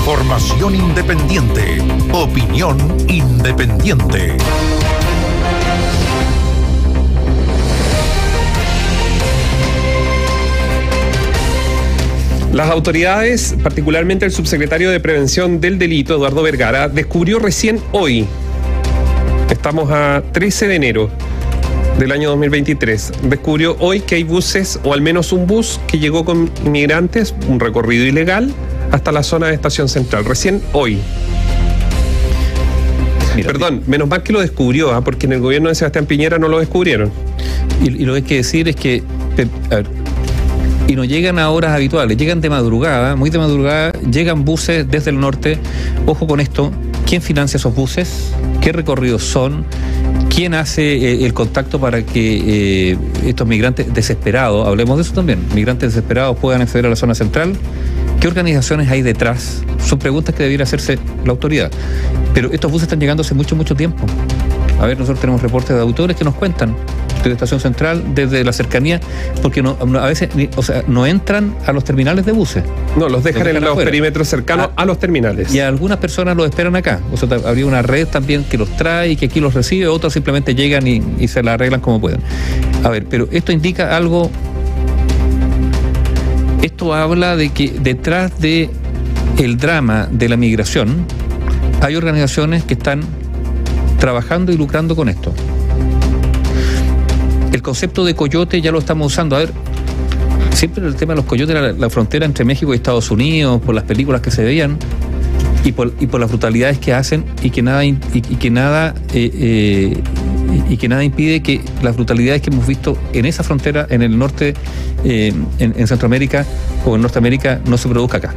Información independiente. Opinión independiente. Las autoridades, particularmente el subsecretario de Prevención del Delito, Eduardo Vergara, descubrió recién hoy, estamos a 13 de enero del año 2023, descubrió hoy que hay buses, o al menos un bus, que llegó con inmigrantes, un recorrido ilegal, hasta la zona de Estación Central, recién hoy. Perdón, menos mal que lo descubrió, ¿ah? porque en el gobierno de Sebastián Piñera no lo descubrieron. Y, y lo que hay que decir es que, a ver, y no llegan a horas habituales, llegan de madrugada, muy de madrugada, llegan buses desde el norte. Ojo con esto, ¿quién financia esos buses? ¿Qué recorridos son? ¿Quién hace eh, el contacto para que eh, estos migrantes desesperados, hablemos de eso también, migrantes desesperados puedan acceder a la zona central? ¿Qué organizaciones hay detrás? Son preguntas que debiera hacerse la autoridad. Pero estos buses están llegando hace mucho, mucho tiempo. A ver, nosotros tenemos reportes de autores que nos cuentan de Estación Central desde la cercanía, porque no, a veces o sea, no entran a los terminales de buses. No, los dejan, en los perímetros cercanos a, ah, a, los terminales. Y algunas personas los esperan acá. O sea, habría una red también que los trae y que aquí los recibe, otras simplemente llegan y, y se la arreglan como pueden. A ver, pero esto indica algo. Esto habla de que detrás de el drama de la migración hay organizaciones que están trabajando y lucrando con esto. El concepto de coyote ya lo estamos usando. A ver, siempre el tema de los coyotes era la, frontera entre México y Estados Unidos, por las películas que se veían y por, y por las brutalidades que hacen y que nada, y, que nada eh, eh, y que nada impide que las brutalidades que hemos visto en esa frontera, en el norte, eh, en, en, Centroamérica o en Norteamérica, no se produzca acá.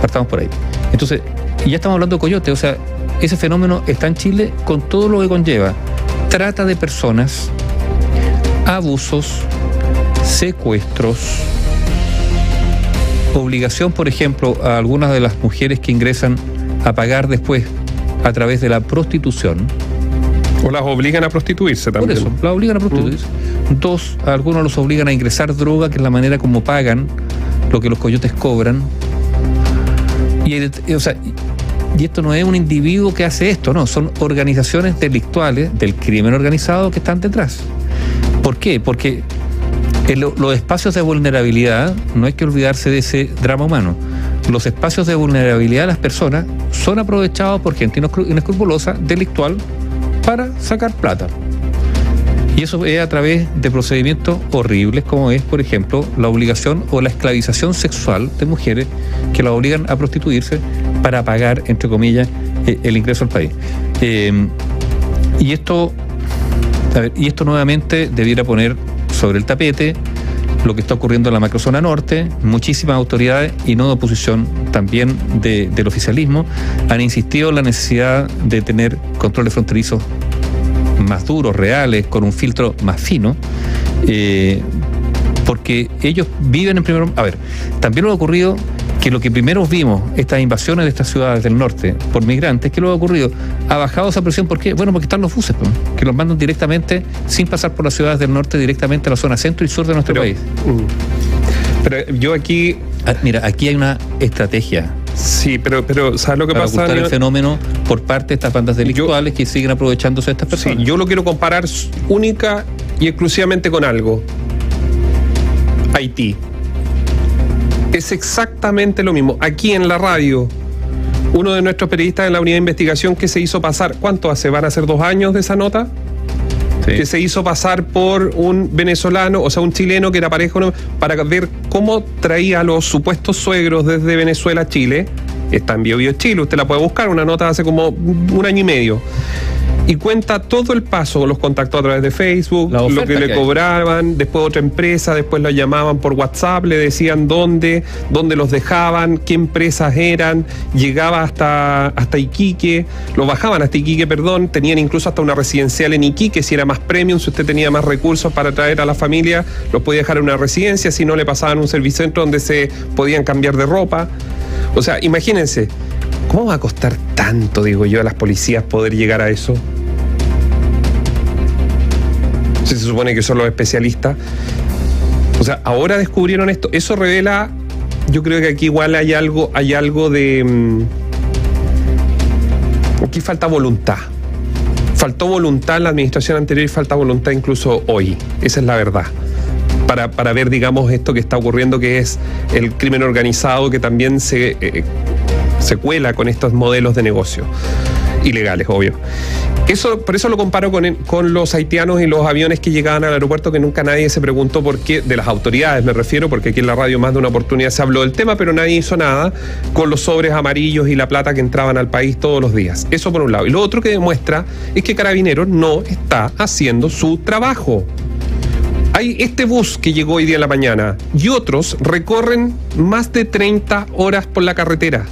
Partamos por ahí. Entonces, y ya estamos hablando de coyote, o sea, ese fenómeno está en Chile con todo lo que conlleva. Trata de personas, abusos, secuestros, obligación, por ejemplo, a algunas de las mujeres que ingresan a pagar después a través de la prostitución. O las obligan a prostituirse también. Por eso, las obligan a prostituirse. Mm. Dos, a algunos los obligan a ingresar droga, que es la manera como pagan lo que los coyotes cobran. Y, o sea, y esto no es un individuo que hace esto, no, son organizaciones delictuales del crimen organizado que están detrás. ¿Por qué? Porque los espacios de vulnerabilidad, no hay que olvidarse de ese drama humano. Los espacios de vulnerabilidad de las personas son aprovechados por gente inescrupulosa, delictual, para sacar plata. Y eso es a través de procedimientos horribles como es, por ejemplo, la obligación o la esclavización sexual de mujeres que la obligan a prostituirse para pagar, entre comillas, eh, el ingreso al país. Eh, y esto, y esto nuevamente debiera poner sobre el tapete lo que está ocurriendo en la macrozona norte, muchísimas autoridades y no de oposición también del oficialismo han insistido en la necesidad de tener controles fronterizos más duros, reales, con un filtro más fino, eh, porque ellos viven en primer... A ver, también lo ha ocurrido que lo que primero vimos, estas invasiones de estas ciudades del norte por migrantes, ¿qué lo ha ocurrido? Ha bajado esa presión, ¿por qué? Bueno, porque están los buses, que los mandan directamente, sin pasar por las ciudades del norte, directamente a la zona centro y sur de nuestro país. Mm. Pero yo aquí... Ah, mira, aquí hay una estrategia Sí, pero, pero ¿sabes lo que para pasa? el fenómeno por parte de estas bandas delictuales que siguen aprovechándose de estas personas. Sí, yo lo quiero comparar única y exclusivamente con algo. Haití. Es exactamente lo mismo. Aquí en la radio, uno de nuestros periodistas de la unidad de investigación que se hizo pasar, ¿cuánto hace? ¿Van a ser dos años de esa nota? que se hizo pasar por un venezolano, o sea, un chileno que era pareja, para ver cómo traía a los supuestos suegros desde Venezuela a Chile. Está en Bio, Chile, usted la puede buscar, una nota hace como un año y medio y cuenta todo el paso, los contactó a través de Facebook, lo que, le cobraban, después otra empresa, después lo llamaban por WhatsApp, le decían dónde, dónde los dejaban, qué empresas eran, llegaba hasta, hasta Iquique, lo bajaban hasta Iquique, perdón, tenían incluso hasta una residencial en Iquique, si era más premium, si usted tenía más recursos para traer a la familia, los podía dejar en una residencia, si no le pasaban un servicentro donde se podían cambiar de ropa. O sea, imagínense, ¿cómo va a costar tanto, digo yo, a las policías poder llegar a eso? Se supone que son los especialistas. O sea, ahora descubrieron esto. Eso revela, yo creo que aquí igual hay algo, hay algo de, mm, Aquí falta voluntad. Faltó voluntad en la administración anterior y falta voluntad incluso hoy. Esa es la verdad. Para, para ver, digamos, esto que está ocurriendo, que es el crimen organizado que también se, eh, se cuela con estos modelos de negocio ilegales, obvio. Eso, por eso lo comparo con, con, los haitianos y los aviones que llegaban al aeropuerto, que nunca nadie se preguntó por qué, de las autoridades me refiero, porque aquí en la radio más de una oportunidad se habló del tema, pero nadie hizo nada con los sobres amarillos y la plata que entraban al país todos los días. Eso por un lado. Y lo otro que demuestra es que Carabineros no está haciendo su trabajo. Hay este bus que llegó hoy día en la mañana y otros recorren más de 30 horas por la carretera.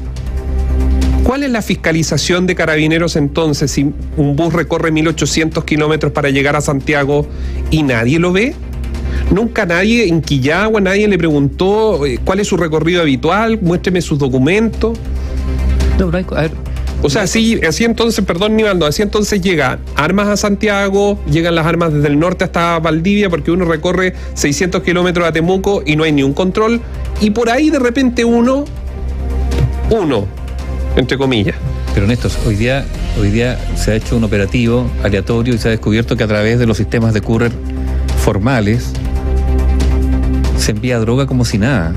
¿Cuál es la fiscalización de carabineros entonces si un bus recorre 1800 kilómetros para llegar a Santiago y nadie lo ve? Nunca nadie en Quillagua, nadie le preguntó eh, cuál es su recorrido habitual, muéstreme sus documentos. No, a ver, o sea, así, así entonces, perdón, Nivaldo, así entonces llega armas a Santiago, llegan las armas desde el norte hasta Valdivia, porque uno recorre 600 kilómetros a Temuco y no hay ni un control, y por ahí de repente uno, uno, entre comillas. Pero Néstor, hoy día, hoy día se ha hecho un operativo aleatorio y se ha descubierto que a través de los sistemas de courier formales se envía droga como si nada.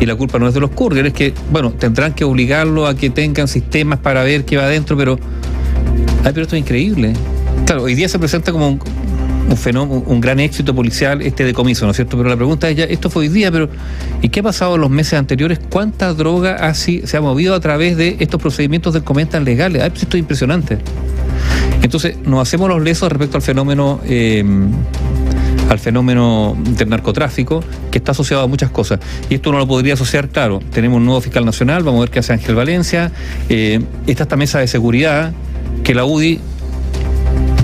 Y la culpa no es de los couriers, es que, bueno, tendrán que obligarlo a que tengan sistemas para ver qué va adentro, pero. Ay, pero esto es increíble. Claro, hoy día se presenta como un fenómeno, un gran éxito policial este decomiso, ¿no es cierto? Pero la pregunta es ya, esto fue hoy día, pero ¿y qué ha pasado en los meses anteriores? ¿Cuánta droga así se ha movido a través de estos procedimientos de comentas legales? Ay, pues esto es impresionante. Entonces, nos hacemos los lesos respecto al fenómeno eh, al fenómeno del narcotráfico, que está asociado a muchas cosas. Y esto uno lo podría asociar, claro, tenemos un nuevo fiscal nacional, vamos a ver qué hace Ángel Valencia, eh, está esta mesa de seguridad, que la UDI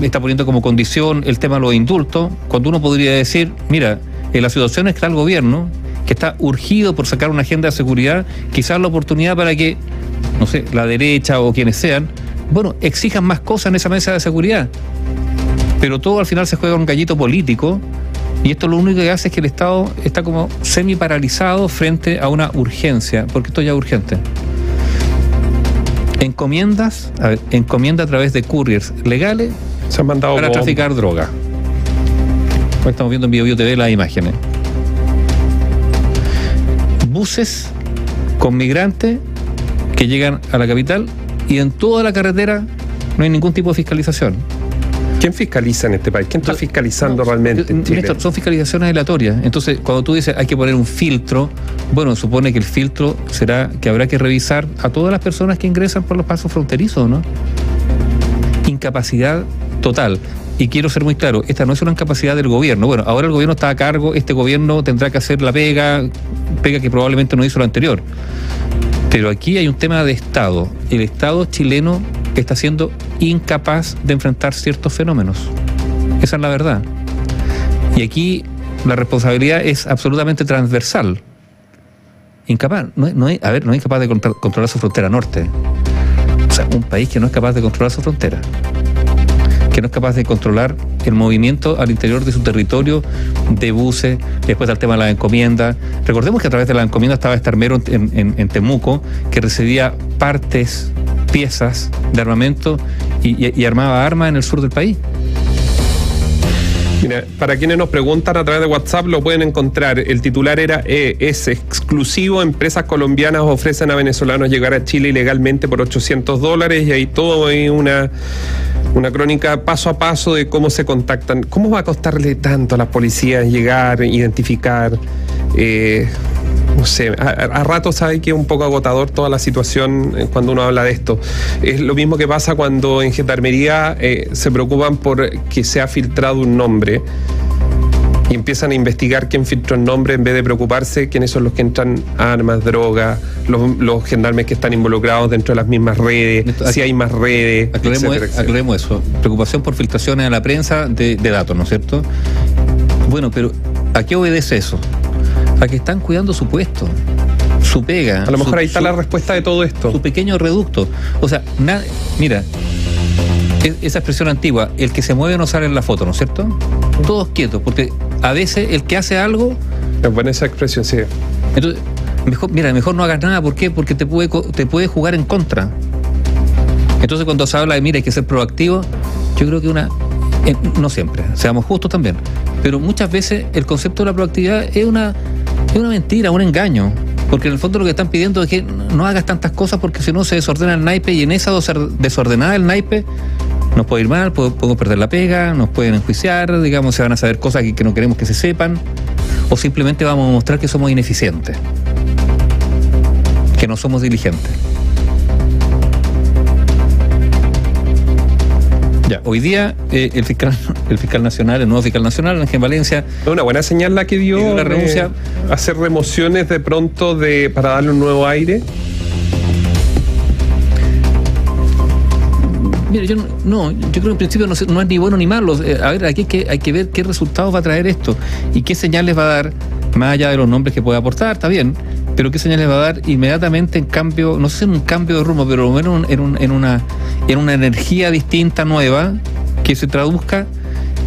está poniendo como condición el tema de los indultos, cuando uno podría decir, mira, en la situación está el gobierno, que está urgido por sacar una agenda de seguridad, quizás la oportunidad para que, no sé, la derecha o quienes sean, bueno, exijan más cosas en esa mesa de seguridad. Pero todo al final se juega un gallito político y esto lo único que hace es que el Estado está como semi paralizado frente a una urgencia, porque esto ya es urgente. Encomiendas, a encomienda a través de couriers legales se han mandado para traficar droga. Estamos viendo en Bio, TV las imágenes. Buses con migrantes que llegan a la capital y en toda la carretera no hay ningún tipo de fiscalización. ¿Quién fiscaliza en este país? ¿Quién está fiscalizando realmente? En son fiscalizaciones aleatorias. Entonces, cuando tú dices hay que poner un filtro, bueno, supone que el filtro será que habrá que revisar a todas las personas que ingresan por los pasos fronterizos, ¿no? Incapacidad total. Y quiero ser muy claro, esta no es una incapacidad del gobierno. Bueno, ahora el gobierno está a cargo, este gobierno tendrá que hacer la pega, pega que probablemente no hizo lo anterior. Pero aquí hay un tema de Estado. El Estado chileno está siendo incapaz de enfrentar ciertos fenómenos. Esa es la verdad. Y aquí la responsabilidad es absolutamente transversal. Incapaz, no, no a ver, no es incapaz de controlar su frontera norte. O sea, un país que no es capaz de controlar su frontera que no es capaz de controlar el movimiento al interior de su territorio de buses, después del tema de la encomienda. Recordemos que a través de la encomienda estaba este armero en, Temuco que recibía partes, piezas de armamento y armaba armas en el sur del país para quienes nos preguntan a través de WhatsApp lo pueden encontrar. El titular era es exclusivo. Empresas colombianas ofrecen a venezolanos llegar a Chile ilegalmente por 800 dólares y hay todo hay una, una crónica paso a paso de cómo se contactan. ¿Cómo va a costarle tanto a las policías llegar, identificar? Eh, no sé, a, ratos sabe que es un poco agotador toda la situación eh, cuando uno habla de esto. Es lo mismo que pasa cuando en gendarmería eh, se preocupan por que se ha filtrado un nombre y empiezan a investigar quién filtró el nombre en vez de preocuparse quiénes son los que entran armas, drogas, los, gendarmes que están involucrados dentro de las mismas redes, si hay más redes. Aclaremos, eso. Preocupación por filtraciones a la prensa de, de datos, ¿no es cierto? Bueno, pero ¿a qué obedece eso? a que están cuidando su puesto, su pega. A lo mejor ahí está la respuesta de todo esto. Su pequeño reducto. O sea, mira, esa expresión antigua, el que se mueve no sale en la foto, ¿no es cierto? Todos quietos, porque a veces el que hace algo... Es buena esa expresión, sí. Entonces, mejor, mira, mejor no hagas nada, ¿por qué? Porque te puede, te puede jugar en contra. Entonces cuando se habla de, mira, hay que ser proactivo, yo creo que una, eh, no siempre, seamos justos también, pero muchas veces el concepto de la proactividad es una, es una mentira, un engaño. Porque en el fondo lo que están pidiendo es que no hagas tantas cosas porque si no se desordena el naipe y en esa desordenada del naipe nos puede ir mal, podemos perder la pega, nos pueden enjuiciar, digamos, se van a saber cosas que, que no queremos que se sepan, o simplemente vamos a mostrar que somos ineficientes, que no somos diligentes. Ya, hoy día eh, el fiscal el fiscal nacional, el nuevo fiscal nacional, Ángel Valencia. Una buena señal la que dio la renuncia. hacer remociones de pronto de para darle un nuevo aire. Yo no, yo creo que en principio no, es ni bueno ni malo. Eh, a ver, aquí hay que, ver qué resultados va a traer esto y qué señales va a dar, más allá de los nombres que puede aportar, está bien, pero qué señales va a dar inmediatamente en cambio, no sé si en un cambio de rumbo, pero lo menos en, una, en una energía distinta, nueva, que se traduzca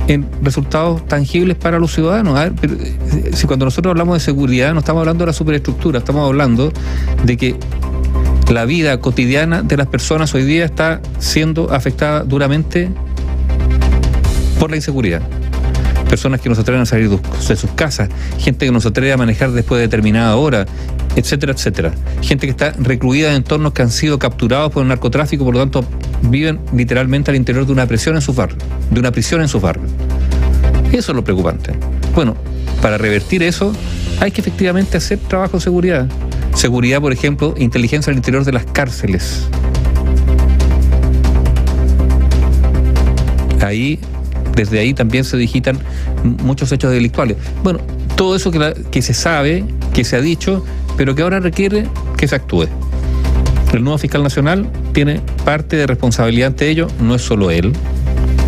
en resultados tangibles para los ciudadanos. pero, eh, si cuando nosotros hablamos de seguridad no estamos hablando de la superestructura, estamos hablando de que la vida cotidiana de las personas hoy día está siendo afectada duramente por la inseguridad. Personas que no se atreven a salir de sus casas, gente que no se atreve a manejar después de determinada hora, etcétera, etcétera. Gente que está recluida en entornos que han sido capturados por el narcotráfico, por lo tanto viven literalmente al interior de una prisión en su barrios, de una prisión en su barrios. Eso es lo preocupante. Bueno, para revertir eso hay que efectivamente hacer trabajo de seguridad. Seguridad, por ejemplo, inteligencia al interior de las cárceles. Ahí, desde ahí también se digitan muchos hechos delictuales. Bueno, todo eso que, que se sabe, que se ha dicho, pero que ahora requiere que se actúe. El nuevo fiscal nacional tiene parte de responsabilidad ante ello, no es solo él,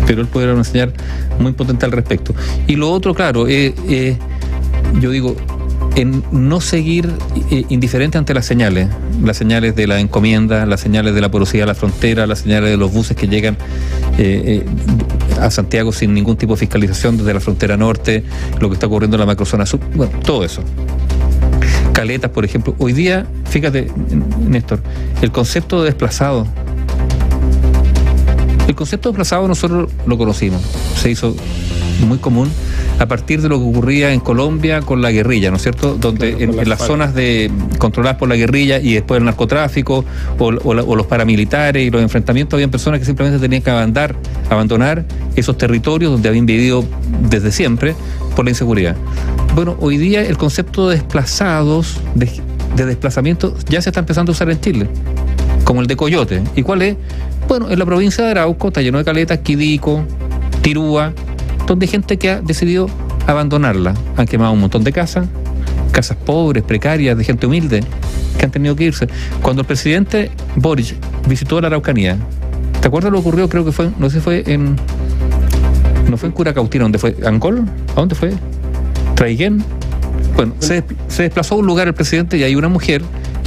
pero él puede dar una señal muy potente al respecto. Y lo otro, claro, eh, eh, yo digo, en no seguir eh, indiferente ante las señales, las señales de la encomienda, las señales de la porosidad de la frontera, las señales de los buses que llegan eh, eh, a Santiago sin ningún tipo de fiscalización desde la frontera norte, lo que está ocurriendo en la macrozona sur, bueno, todo eso. Caletas, por ejemplo. Hoy día, fíjate, Néstor, el concepto de desplazado. El concepto de desplazado nosotros lo conocimos, se hizo muy común a partir de lo que ocurría en Colombia con la guerrilla, ¿no es cierto? Donde en, las zonas de controladas por la guerrilla y después el narcotráfico o, los paramilitares y los enfrentamientos, habían personas que simplemente tenían que abandonar, abandonar esos territorios donde habían vivido desde siempre por la inseguridad. Bueno, hoy día el concepto de desplazados, de, de desplazamiento, ya se está empezando a usar en Chile, como el de Coyote. ¿Y cuál es? Bueno, en la provincia de Arauco está lleno de caletas, Quidico, Tirúa, donde hay gente que ha decidido abandonarla. Han quemado un montón de casas, casas pobres, precarias, de gente humilde, que han tenido que irse. Cuando el presidente Boric visitó la Araucanía, ¿te acuerdas lo que ocurrió? Creo que fue, no sé si fue en. No fue en Curacautina, ¿dónde fue? ¿Angol? ¿A dónde fue? ¿Traiguén? Bueno, se, desplazó a un lugar el presidente y hay una mujer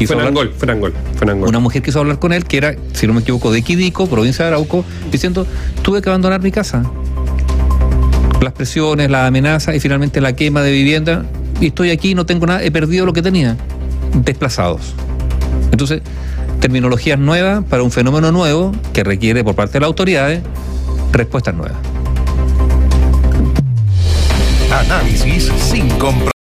fue Angol, fue Angol, fue en Angol. Una mujer quiso hablar con él, que era, si no me equivoco, de Quidico, provincia de Arauco, diciendo, tuve que abandonar mi casa las presiones, las amenazas y finalmente la quema de vivienda. Y estoy aquí, no tengo nada, he perdido lo que tenía. Desplazados. Entonces, terminologías nuevas para un fenómeno nuevo que requiere por parte de las autoridades respuestas nuevas. Análisis sin compromiso.